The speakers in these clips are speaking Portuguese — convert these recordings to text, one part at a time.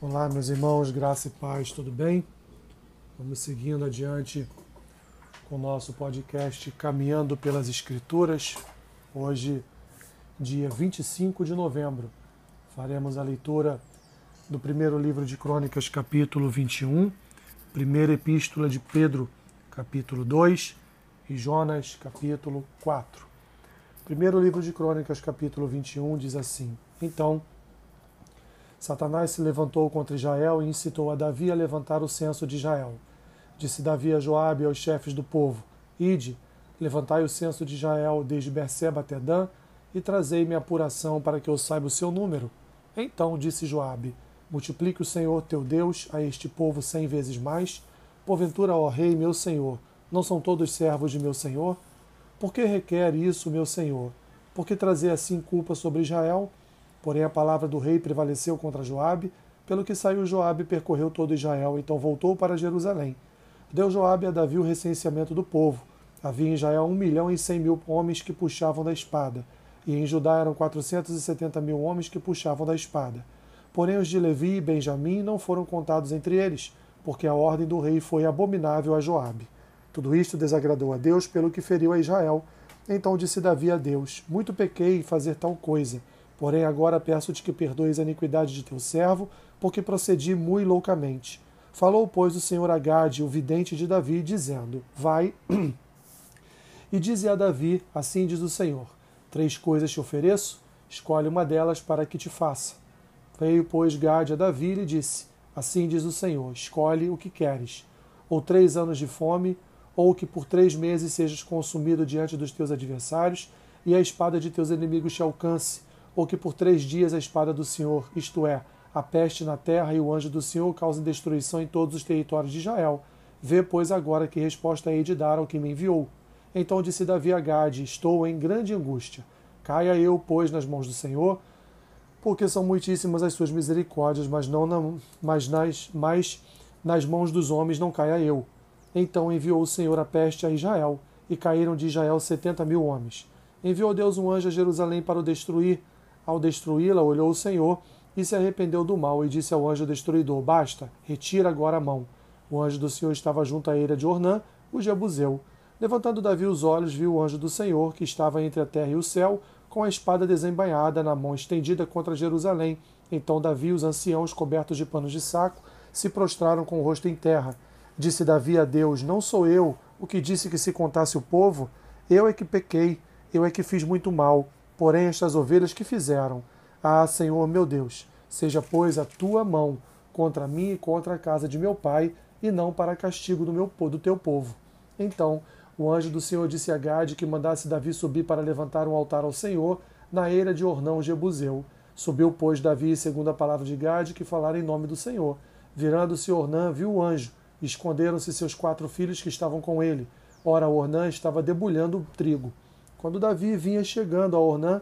Olá, meus irmãos, graça e paz, tudo bem? Vamos seguindo adiante com o nosso podcast Caminhando pelas Escrituras. Hoje, dia 25 de novembro, faremos a leitura do primeiro livro de Crônicas, capítulo 21, primeira epístola de Pedro, capítulo 2 e Jonas, capítulo 4. Primeiro livro de Crônicas, capítulo 21, diz assim: Então, Satanás se levantou contra Israel e incitou a Davi a levantar o censo de Israel. Disse Davi a Joabe e aos chefes do povo: Ide, levantai o censo de Israel desde Berseba até Dan e trazei-me apuração para que eu saiba o seu número. Então disse Joabe: Multiplique o Senhor teu Deus a este povo cem vezes mais. Porventura, ó rei, meu senhor, não são todos servos de meu senhor? Por que requer isso, meu senhor? Por que trazer assim culpa sobre Israel? Porém a palavra do rei prevaleceu contra Joabe, pelo que saiu Joabe e percorreu todo Israel, então voltou para Jerusalém. Deu Joabe a Davi o recenseamento do povo. Havia em Israel um milhão e cem mil homens que puxavam da espada, e em Judá eram quatrocentos e setenta mil homens que puxavam da espada. Porém os de Levi e Benjamim não foram contados entre eles, porque a ordem do rei foi abominável a Joabe. Tudo isto desagradou a Deus, pelo que feriu a Israel. Então disse Davi a Deus: Muito pequei em fazer tal coisa Porém, agora peço-te que perdoes a iniquidade de teu servo, porque procedi muito loucamente. Falou, pois, o Senhor a Gade, o vidente de Davi, dizendo: Vai e dize a Davi: Assim diz o Senhor: Três coisas te ofereço, escolhe uma delas para que te faça. Veio, pois, Gade a Davi e lhe disse: Assim diz o Senhor: Escolhe o que queres, ou três anos de fome, ou que por três meses sejas consumido diante dos teus adversários, e a espada de teus inimigos te alcance ou que por três dias a espada do Senhor, isto é, a peste na terra e o anjo do Senhor causem destruição em todos os territórios de Israel. Vê, pois, agora que resposta hei de dar ao que me enviou. Então disse Davi a Gade: Estou em grande angústia. Caia eu, pois, nas mãos do Senhor, porque são muitíssimas as suas misericórdias, mas não na, mas nas, mas nas mãos dos homens não caia eu. Então enviou o Senhor a peste a Israel, e caíram de Israel setenta mil homens. Enviou Deus um anjo a Jerusalém para o destruir, ao destruí-la, olhou o Senhor e se arrependeu do mal e disse ao anjo destruidor: Basta, retira agora a mão. O anjo do Senhor estava junto à eira de Ornã, o Jebuseu. Levantando Davi os olhos, viu o anjo do Senhor, que estava entre a terra e o céu, com a espada desembainhada na mão estendida contra Jerusalém. Então Davi e os anciãos, cobertos de panos de saco, se prostraram com o rosto em terra. Disse Davi a Deus: Não sou eu o que disse que se contasse o povo? Eu é que pequei, eu é que fiz muito mal. Porém, estas ovelhas que fizeram, ah, Senhor meu Deus, seja, pois, a tua mão contra mim e contra a casa de meu pai, e não para castigo do, meu, do teu povo. Então o anjo do Senhor disse a Gade que mandasse Davi subir para levantar um altar ao Senhor na eira de Ornão Jebuseu. Subiu, pois, Davi, segundo a palavra de Gade, que falara em nome do Senhor. Virando-se Ornã, viu o anjo. Esconderam-se seus quatro filhos que estavam com ele. Ora, Ornã estava debulhando o trigo. Quando Davi vinha chegando a Ornã,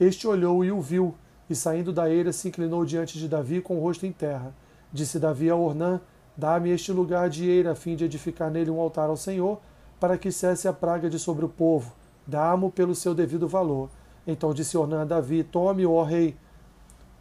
este olhou e o viu, e saindo da eira se inclinou diante de Davi com o rosto em terra. Disse Davi a Ornã: Dá-me este lugar de eira, a fim de edificar nele um altar ao Senhor, para que cesse a praga de sobre o povo. Dá-mo pelo seu devido valor. Então disse Ornã a Davi: Tome, ó rei,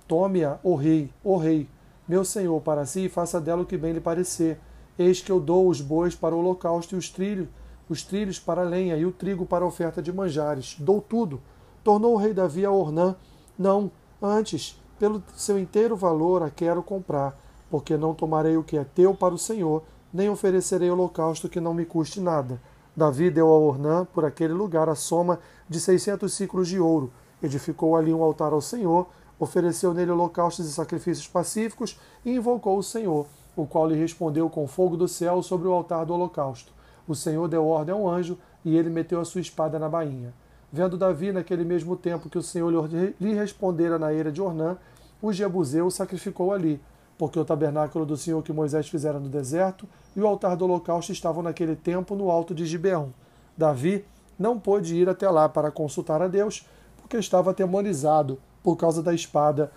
tome-a, ó rei, ó rei, meu senhor, para si, e faça dela o que bem lhe parecer. Eis que eu dou os bois para o holocausto e os trilhos os trilhos para a lenha e o trigo para a oferta de manjares. Dou tudo. Tornou o rei Davi a Ornã. Não, antes, pelo seu inteiro valor a quero comprar, porque não tomarei o que é teu para o Senhor, nem oferecerei holocausto que não me custe nada. Davi deu a Ornã, por aquele lugar, a soma de seiscentos ciclos de ouro. Edificou ali um altar ao Senhor, ofereceu nele holocaustos e sacrifícios pacíficos e invocou o Senhor, o qual lhe respondeu com fogo do céu sobre o altar do holocausto. O Senhor deu ordem ao anjo e ele meteu a sua espada na bainha. Vendo Davi, naquele mesmo tempo que o Senhor lhe respondera na eira de Ornã, o Jebuseu sacrificou ali, porque o tabernáculo do Senhor que Moisés fizera no deserto e o altar do holocausto estavam naquele tempo no alto de Gibeão. Davi não pôde ir até lá para consultar a Deus, porque estava atemorizado por causa da espada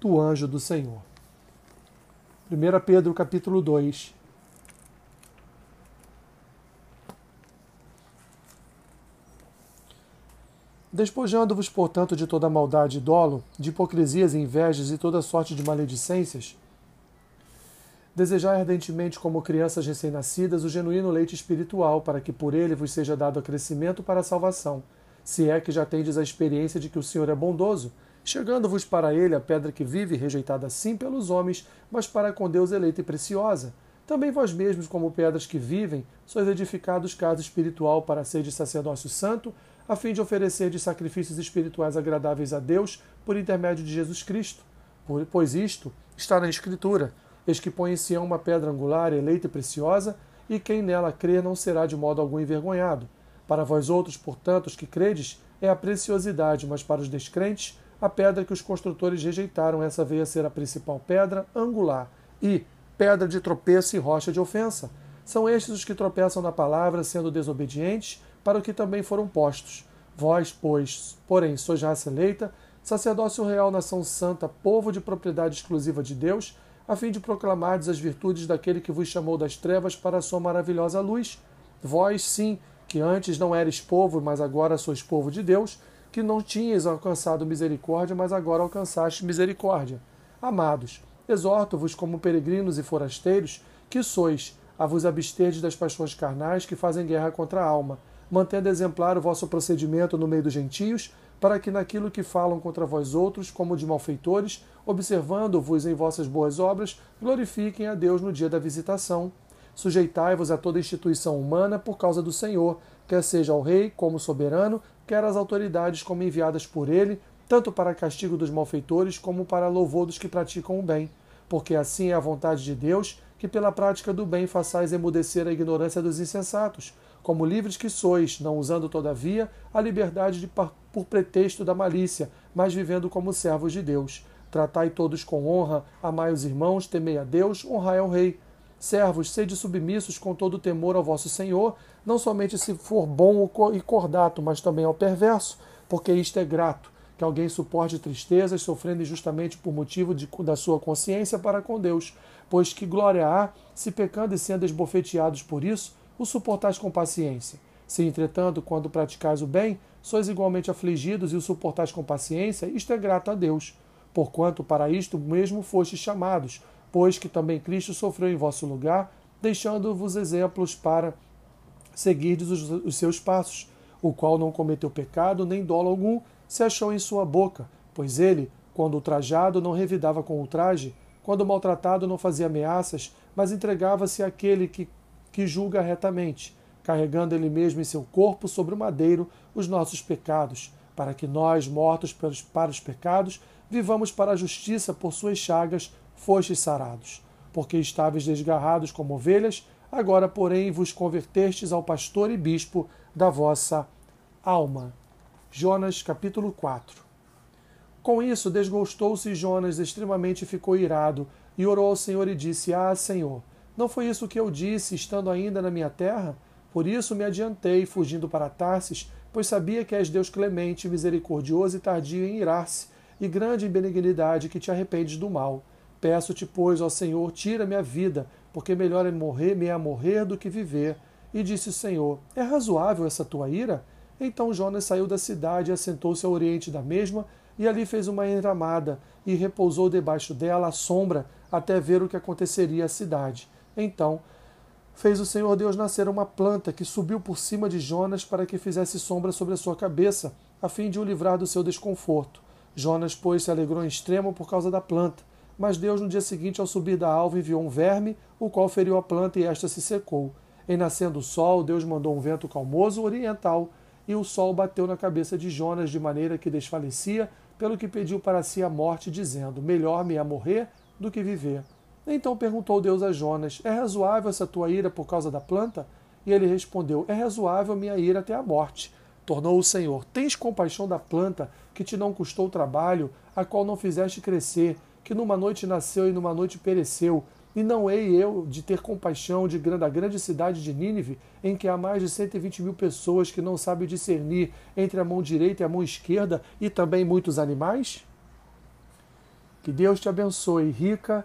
do anjo do Senhor. 1 Pedro capítulo 2, Despojando-vos, portanto, de toda maldade e dolo, de hipocrisias e invejas e toda sorte de maledicências, desejai ardentemente, como crianças recém-nascidas, o genuíno leite espiritual, para que por ele vos seja dado crescimento para a salvação, se é que já tendes a experiência de que o Senhor é bondoso, chegando-vos para ele a pedra que vive, rejeitada sim pelos homens, mas para com Deus eleita e preciosa. Também vós mesmos, como pedras que vivem, sois edificados casa espiritual para ser de sacerdócio santo, a fim de oferecer de sacrifícios espirituais agradáveis a Deus por intermédio de Jesus Cristo. Pois isto está na Escritura: Eis que põe em Sião uma pedra angular, eleita e preciosa, e quem nela crer não será de modo algum envergonhado. Para vós outros, portanto, os que credes, é a preciosidade, mas para os descrentes, a pedra que os construtores rejeitaram, essa veio a ser a principal pedra angular, e pedra de tropeço e rocha de ofensa. São estes os que tropeçam na palavra, sendo desobedientes, para o que também foram postos. Vós, pois, porém, sois raça eleita, sacerdócio real, nação santa, povo de propriedade exclusiva de Deus, a fim de proclamardes as virtudes daquele que vos chamou das trevas para a sua maravilhosa luz. Vós, sim, que antes não eres povo, mas agora sois povo de Deus, que não tinhas alcançado misericórdia, mas agora alcançaste misericórdia. Amados, exorto-vos como peregrinos e forasteiros, que sois, a vos absterdes das paixões carnais que fazem guerra contra a alma, mantendo exemplar o vosso procedimento no meio dos gentios, para que naquilo que falam contra vós outros, como de malfeitores, observando-vos em vossas boas obras, glorifiquem a Deus no dia da visitação. Sujeitai-vos a toda instituição humana por causa do Senhor, quer seja ao rei como soberano, quer às autoridades como enviadas por ele, tanto para castigo dos malfeitores como para louvor dos que praticam o bem. Porque assim é a vontade de Deus, que pela prática do bem façais emudecer a ignorância dos insensatos, como livres que sois, não usando, todavia, a liberdade de, por pretexto da malícia, mas vivendo como servos de Deus. Tratai todos com honra, amai os irmãos, temei a Deus, honrai ao Rei. Servos, sede submissos com todo temor ao vosso Senhor, não somente se for bom e cordato, mas também ao perverso, porque isto é grato, que alguém suporte tristezas, sofrendo injustamente por motivo de, da sua consciência para com Deus. Pois que glória há, se pecando e sendo esbofeteados por isso, o suportais com paciência. Se, entretanto, quando praticais o bem, sois igualmente afligidos e o suportais com paciência, isto é grato a Deus. Porquanto para isto mesmo fostes chamados, pois que também Cristo sofreu em vosso lugar, deixando-vos exemplos para seguirdes os, os seus passos, o qual não cometeu pecado, nem dolo algum se achou em sua boca, pois ele, quando ultrajado, não revidava com ultraje, quando maltratado, não fazia ameaças, mas entregava-se àquele que que julga retamente, carregando ele mesmo em seu corpo sobre o madeiro os nossos pecados, para que nós, mortos pelos, para os pecados, vivamos para a justiça por suas chagas, fostes sarados. Porque estáveis desgarrados como ovelhas, agora, porém, vos convertestes ao pastor e bispo da vossa alma. Jonas capítulo 4 Com isso, desgostou-se Jonas extremamente ficou irado, e orou ao Senhor e disse: Ah, Senhor, não foi isso que eu disse, estando ainda na minha terra? Por isso me adiantei, fugindo para Tarsis, pois sabia que és Deus clemente, misericordioso e tardio em irar-se, e grande em benignidade, que te arrependes do mal. Peço-te, pois, ó Senhor, tira-me a vida, porque melhor é morrer, me é morrer do que viver. E disse o Senhor: É razoável essa tua ira? Então Jonas saiu da cidade e assentou-se ao oriente da mesma, e ali fez uma enramada, e repousou debaixo dela à sombra, até ver o que aconteceria à cidade. Então fez o Senhor Deus nascer uma planta que subiu por cima de Jonas para que fizesse sombra sobre a sua cabeça, a fim de o livrar do seu desconforto. Jonas, pois, se alegrou em extremo por causa da planta. Mas Deus, no dia seguinte, ao subir da alva, enviou um verme, o qual feriu a planta e esta se secou. Em nascendo o sol, Deus mandou um vento calmoso oriental, e o sol bateu na cabeça de Jonas de maneira que desfalecia, pelo que pediu para si a morte, dizendo: Melhor me é morrer do que viver. Então perguntou Deus a Jonas: É razoável essa tua ira por causa da planta? E ele respondeu: É razoável minha ira até a morte. Tornou o Senhor: Tens compaixão da planta que te não custou trabalho, a qual não fizeste crescer, que numa noite nasceu e numa noite pereceu. E não hei eu de ter compaixão de, da grande cidade de Nínive, em que há mais de 120 mil pessoas que não sabem discernir entre a mão direita e a mão esquerda, e também muitos animais? Que Deus te abençoe rica